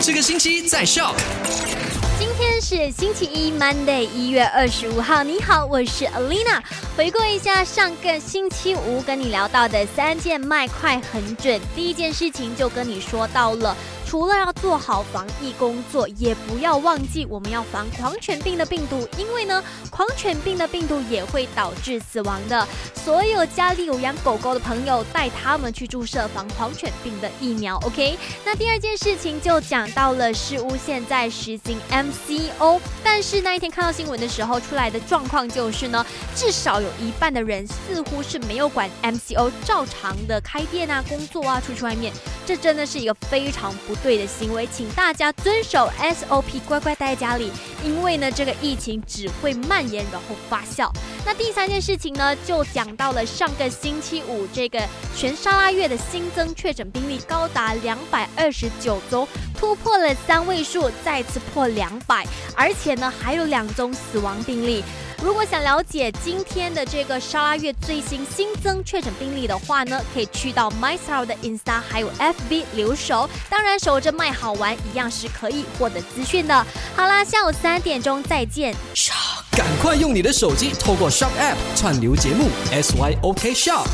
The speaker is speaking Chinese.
这个星期在笑。今天是星期一，Monday，一月二十五号。你好，我是 Alina。回顾一下上个星期五跟你聊到的三件卖快很准。第一件事情就跟你说到了。除了要做好防疫工作，也不要忘记我们要防狂犬病的病毒，因为呢，狂犬病的病毒也会导致死亡的。所有家里有养狗狗的朋友，带他们去注射防狂犬病的疫苗。OK，那第二件事情就讲到了事屋现在实行 MCO，但是那一天看到新闻的时候出来的状况就是呢，至少有一半的人似乎是没有管 MCO，照常的开店啊、工作啊、出去外面，这真的是一个非常不。对的行为，请大家遵守 SOP，乖乖待在家里，因为呢，这个疫情只会蔓延，然后发酵。那第三件事情呢，就讲到了上个星期五，这个全沙拉月的新增确诊病例高达两百二十九宗，突破了三位数，再次破两百，而且呢，还有两宗死亡病例。如果想了解今天的这个沙拉月最新新增确诊病例的话呢，可以去到 MyStyle 的 Insta 还有 FB 留守。当然，守着卖好玩一样是可以获得资讯的。好啦，下午三点钟再见。赶快用你的手机透过 Shop App 串流节目 SYOK Shop。